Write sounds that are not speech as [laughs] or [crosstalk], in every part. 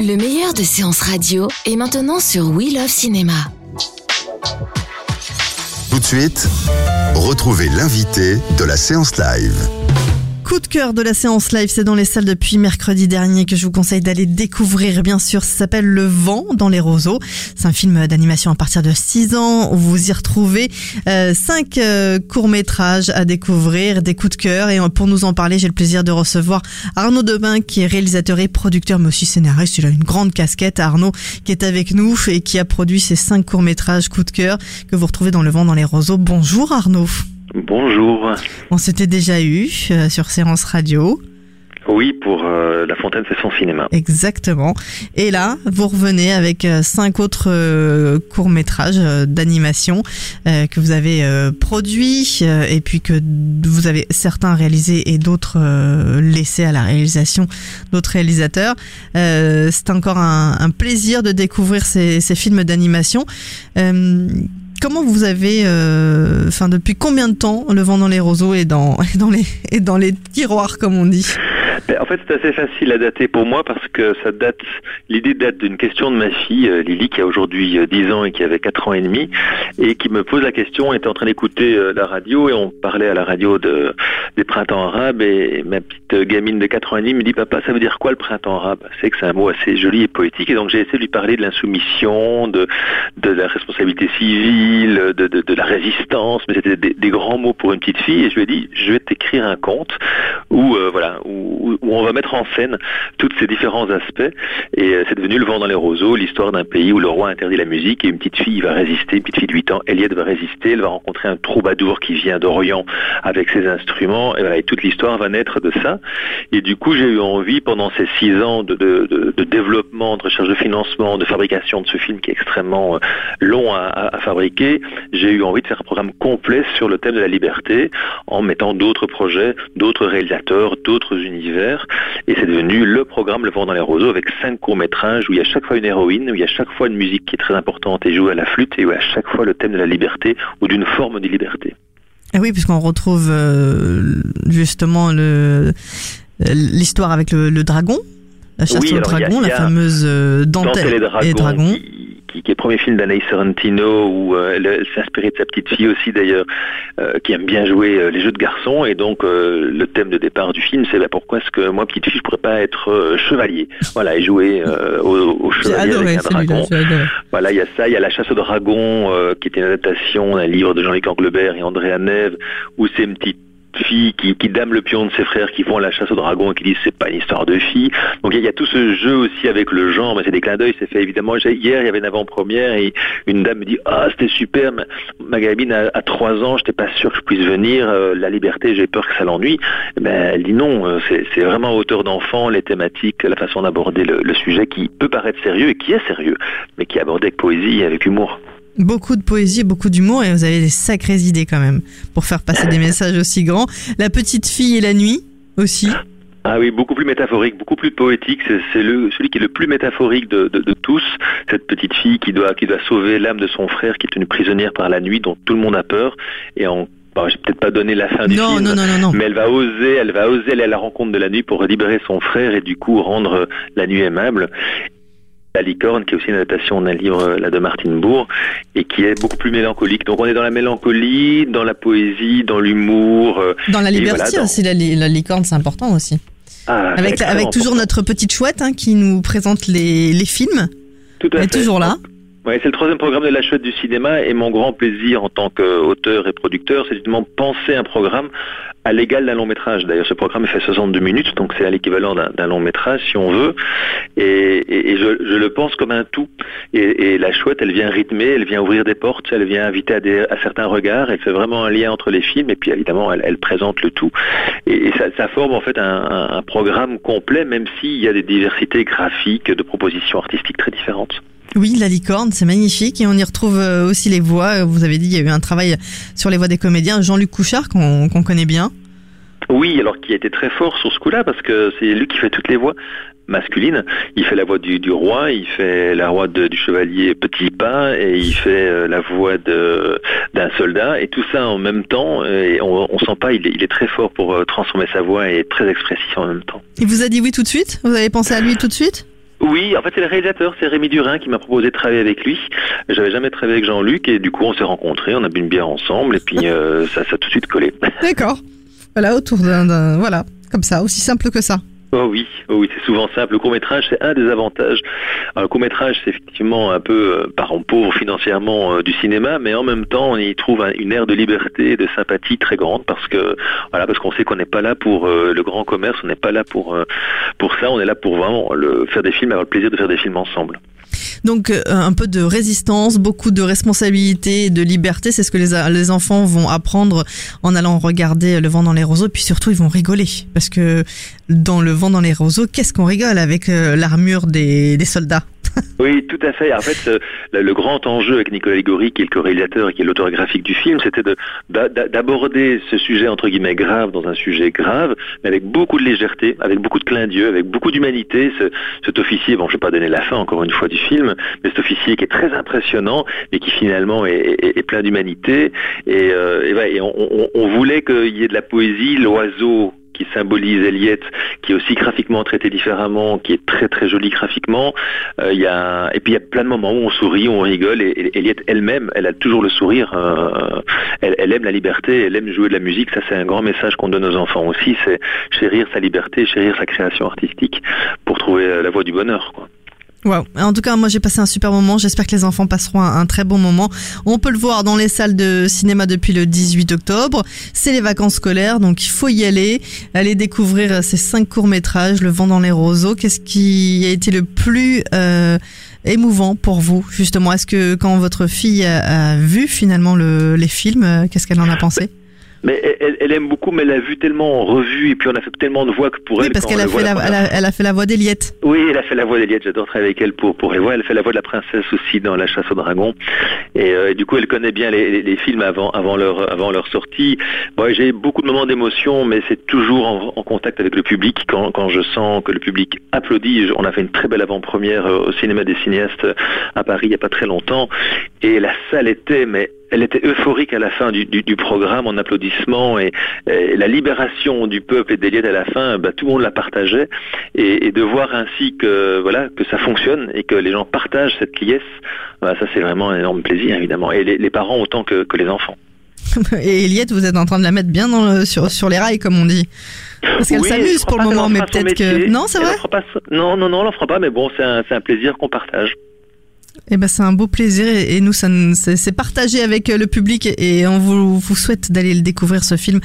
Le meilleur de séances radio est maintenant sur We Love Cinéma. Tout de suite, retrouvez l'invité de la séance live. Coup de cœur de la séance live, c'est dans les salles depuis mercredi dernier que je vous conseille d'aller découvrir. Bien sûr, ça s'appelle Le vent dans les roseaux. C'est un film d'animation à partir de 6 ans où vous y retrouvez euh, 5 courts-métrages à découvrir, des coups de cœur. Et pour nous en parler, j'ai le plaisir de recevoir Arnaud Debin qui est réalisateur et producteur, mais aussi scénariste. Il a une grande casquette. Arnaud qui est avec nous et qui a produit ces 5 courts-métrages coups de cœur que vous retrouvez dans Le vent dans les roseaux. Bonjour Arnaud. Bonjour. On s'était déjà eu euh, sur Séance Radio. Oui, pour euh, La Fontaine fait son cinéma. Exactement. Et là, vous revenez avec euh, cinq autres courts-métrages d'animation que vous avez produits et puis que vous avez certains réalisés et d'autres laissés à la réalisation d'autres réalisateurs. C'est encore un, un plaisir de découvrir ces, ces films d'animation. Comment vous avez, euh, enfin depuis combien de temps Le vent dans les roseaux et dans, [laughs] les tiroirs comme on dit? En fait, c'est assez facile à dater pour moi parce que ça date. L'idée date d'une question de ma fille euh, Lily qui a aujourd'hui euh, 10 ans et qui avait 4 ans et demi et qui me pose la question. Était en train d'écouter euh, la radio et on parlait à la radio de des printemps arabes et ma petite euh, gamine de 4 ans et demi me dit papa ça veut dire quoi le printemps arabe? C'est que c'est un mot assez joli et poétique et donc j'ai essayé de lui parler de l'insoumission, de la responsabilité civile, de la résistance, mais c'était des, grands mots pour une petite fille et je lui ai dit je vais t'écrire un conte où euh, voilà où on va mettre en scène tous ces différents aspects. Et euh, c'est devenu le vent dans les roseaux l'histoire d'un pays où le roi interdit la musique et une petite fille va résister une petite fille de 8 ans Eliette va résister elle va rencontrer un troubadour qui vient d'Orient avec ses instruments. Et toute l'histoire va naître de ça. Et du coup j'ai eu envie pendant ces six ans de, développement de recherche de financement de fabrication de ce film qui est extrêmement euh, long à fabriquer j'ai eu envie de faire un programme complet sur le thème de la liberté en mettant d'autres projets d'autres réalisateurs d'autres univers et c'est devenu le programme Le Vent dans les Roseaux avec cinq courts-métrages où il y a chaque fois une héroïne, où il y a chaque fois une musique qui est très importante et jouée à la flûte et où il y a chaque fois le thème de la liberté ou d'une forme de liberté. Ah oui, puisqu'on retrouve euh, justement le l'histoire avec le dragon, la chasse Oui, au alors, il y a- dragon, il y la fameuse euh, dentelle, et Dragon, Qui, qui, qui est le premier film d'Anaïs Sorrentino où euh, elle, elle s'est inspirée de sa petite fille aussi d'ailleurs euh, qui aime bien jouer euh, les jeux de garçons. Et donc le thème de départ du film c'est bah, pourquoi est-ce que moi petite fille je pourrais pas être chevalier? Voilà et jouer au, chevalier adoré avec un dragon. Voilà, il y a ça, il y a La chasse au dragon, euh, qui était une adaptation d'un livre de Jean-Luc Anglebert et André Neve, où c'est une petite fille qui, qui dame le pion de ses frères qui vont à la chasse au dragon et qui disent c'est pas une histoire de fille. Donc il y, a- tout ce jeu aussi avec le genre, mais c'est des clins d'œil, c'est fait évidemment. Hier, il y avait une avant-première et une dame me dit ah c'était super, mais ma gamine a, trois ans, j'étais pas sûr que je puisse venir, euh, la liberté, j'ai peur que ça l'ennuie. Ben elle dit non, euh, c'est c'est vraiment à hauteur d'enfant, les thématiques, la façon d'aborder le, le sujet qui peut paraître sérieux et qui est sérieux, mais qui est abordé avec poésie et avec humour. Beaucoup de poésie, beaucoup d'humour et vous avez des sacrées idées quand même pour faire passer des messages aussi grands. La petite fille et la nuit aussi. Ah oui, beaucoup plus métaphorique, beaucoup plus poétique. C'est celui qui est le plus métaphorique de, de, de tous. Cette petite fille qui doit qui doit sauver l'âme de son frère qui est tenue prisonnière par la nuit, dont tout le monde a peur. Et en bon, j'ai peut-être pas donné la fin du Non, film, non, non, non, non. mais elle va oser, elle va oser aller à la rencontre de la nuit pour libérer son frère et du coup rendre la nuit aimable. La licorne, qui est aussi une adaptation d'un livre euh, là de Martine Bourg, et qui est beaucoup plus mélancolique. Donc on est dans la mélancolie, dans la poésie, dans l'humour. euh, Dans la liberté voilà, dans- aussi, la, li- la licorne c'est important aussi. Ah, Avec, toujours important. notre petite chouette hein, qui nous présente les, les films. Tout à Elle est toujours là. C'est le troisième programme de la chouette du cinéma et mon grand plaisir en tant qu'auteur et producteur, c'est justement penser un programme à l'égal d'un long métrage. D'ailleurs, ce programme fait 62 minutes, donc c'est à l'équivalent d'un long métrage si on veut. Et, je, le pense comme un tout. Et, la chouette, elle vient rythmer, elle vient ouvrir des portes, elle vient inviter à, certains regards, elle fait vraiment un lien entre les films et puis évidemment, elle, présente le tout. Et, ça, forme en fait un, un programme complet, même s'il y a des diversités graphiques, de propositions artistiques très différentes. Oui, la licorne, c'est magnifique et on y retrouve euh, aussi les voix. Vous avez dit il y a eu un travail sur les voix des comédiens. Jean-Luc Couchard, qu'on connaît bien. Oui, alors qui a été très fort sur ce coup-là parce que c'est lui qui fait toutes les voix masculines. Il fait la voix du, roi, il fait la voix du chevalier Petit Pas et il fait euh, la voix d'un soldat et tout ça en même temps. Et on, on sent pas, il est, il est, très fort pour euh, transformer sa voix et très expressif en même temps. Il vous a dit oui tout de suite? Vous avez pensé à lui tout de suite? Oui, en fait c'est le réalisateur, c'est Rémi Durin qui m'a proposé de travailler avec lui. J'avais jamais travaillé avec Jean-Luc et du coup on s'est rencontrés, on a bu une bière ensemble et puis euh, ça, ça a tout de suite collé. D'accord. Voilà, autour d'un... Voilà, comme ça, aussi simple que ça. Oh oui, oh oui, c'est souvent simple. Le court métrage, c'est un des avantages. le court métrage, c'est effectivement un peu euh, parent pauvre financièrement euh, du cinéma, mais en même temps, on y trouve une ère de liberté et de sympathie très grande parce que voilà, parce qu'on sait qu'on n'est pas là pour euh, le grand commerce, on n'est pas là pour ça, on est là pour vraiment faire des films, avoir le plaisir de faire des films ensemble. Donc euh, un peu de résistance, beaucoup de responsabilité, de liberté, c'est ce que les, les enfants vont apprendre en allant regarder Le vent dans les roseaux, puis surtout ils vont rigoler. Parce que dans Le vent dans les roseaux, qu'est-ce qu'on rigole avec euh, l'armure des, des soldats? [laughs] oui, tout à fait. En fait, euh, le grand enjeu avec Nicolas Ligori, qui est le co-réalisateur et qui est l'auteur graphique du film, c'était d'aborder ce sujet entre guillemets grave dans un sujet grave, mais avec beaucoup de légèreté, avec beaucoup de clin d'yeux, avec beaucoup d'humanité. Ce, cet officier, bon, je vais pas donner la fin encore une fois du film, mais cet officier qui est très impressionnant et qui finalement est, plein d'humanité. Et, euh, on voulait qu'il y ait de la poésie, l'oiseau qui symbolise Eliette, qui est aussi graphiquement traité différemment, qui est très très joli graphiquement. Euh, y a... Et puis il y a plein de moments où on sourit, où on rigole, et, Eliette elle-même, elle a toujours le sourire. Euh, elle, aime la liberté, elle aime jouer de la musique. Ça, c'est un grand message qu'on donne aux enfants aussi, c'est chérir sa liberté, chérir sa création artistique pour trouver la voie du bonheur. Quoi. En tout cas, moi j'ai passé un super moment. J'espère que les enfants passeront un, très bon moment. On peut le voir dans les salles de cinéma depuis le 18 octobre. C'est les vacances scolaires, donc il faut y aller. Aller découvrir ces cinq courts métrages, Le vent dans les roseaux. Qu'est-ce qui a été le plus euh, émouvant pour vous justement? Est-ce que quand votre fille a, vu finalement les films, euh, qu'est-ce qu'elle en a pensé? Mais elle, aime beaucoup, mais elle a vu tellement en revue, et puis on a fait tellement de voix que pour oui, elle. parce qu'elle a, fait la, elle a, fait la voix d'Eliette. Oui, elle a fait la voix d'Eliette. J'adore travailler avec elle pour pour les voix. Elle fait la voix de la princesse aussi dans La Chasse au dragon. Et, euh, du coup, elle connaît bien les, les, films avant avant leur avant leur sortie. Bon, j'ai beaucoup de moments d'émotion, mais c'est toujours en, en, contact avec le public. Quand quand je sens que le public applaudit, on a fait une très belle avant-première euh, au cinéma des cinéastes à Paris il y a pas très longtemps, et la salle était mais elle était euphorique à la fin du, programme en applaudissements et, la libération du peuple et d'Eliette à la fin, bah, tout le monde la partageait et, de voir ainsi que voilà que ça fonctionne et que les gens partagent cette liesse, bah, ça c'est vraiment un énorme plaisir évidemment et les, parents autant que, les enfants. [laughs] Et Eliette, vous êtes en train de la mettre bien dans sur, sur les rails, comme on dit. Parce qu'elle s'amuse pour le moment, mais peut-être que. Non, c'est vrai Non, non, non, on l'en fera pas, mais bon, c'est un, un plaisir qu'on partage. Eh ben, c'est un beau plaisir et nous, c'est partagé avec le public et on vous, vous souhaite d'aller le découvrir ce film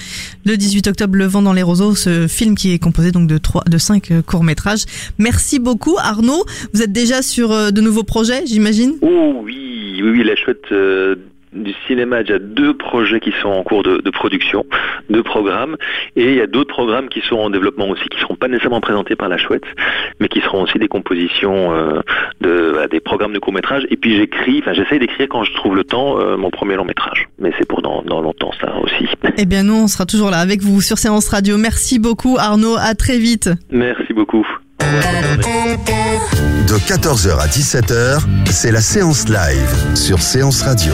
le 18 octobre, Le vent dans les roseaux, ce film qui est composé donc de trois, de cinq courts métrages. Merci beaucoup, Arnaud. Vous êtes déjà sur euh, de nouveaux projets, j'imagine? Oh oui, oui, oui, la chouette euh, du cinéma, il y a deux projets qui sont en cours de, production, deux programmes, et il y a d'autres programmes qui sont en développement aussi, qui ne seront pas nécessairement présentés par la chouette, mais qui seront aussi des compositions euh, de des programmes de court métrage. Et puis j'écris, enfin j'essaye d'écrire quand je trouve le temps euh, mon premier long métrage, mais c'est pour dans, dans longtemps ça aussi. [laughs] Eh bien nous, on sera toujours là avec vous sur Séance Radio. Merci beaucoup Arnaud, à très vite. Merci beaucoup. De 14h à 17h, c'est la séance live sur Séance Radio.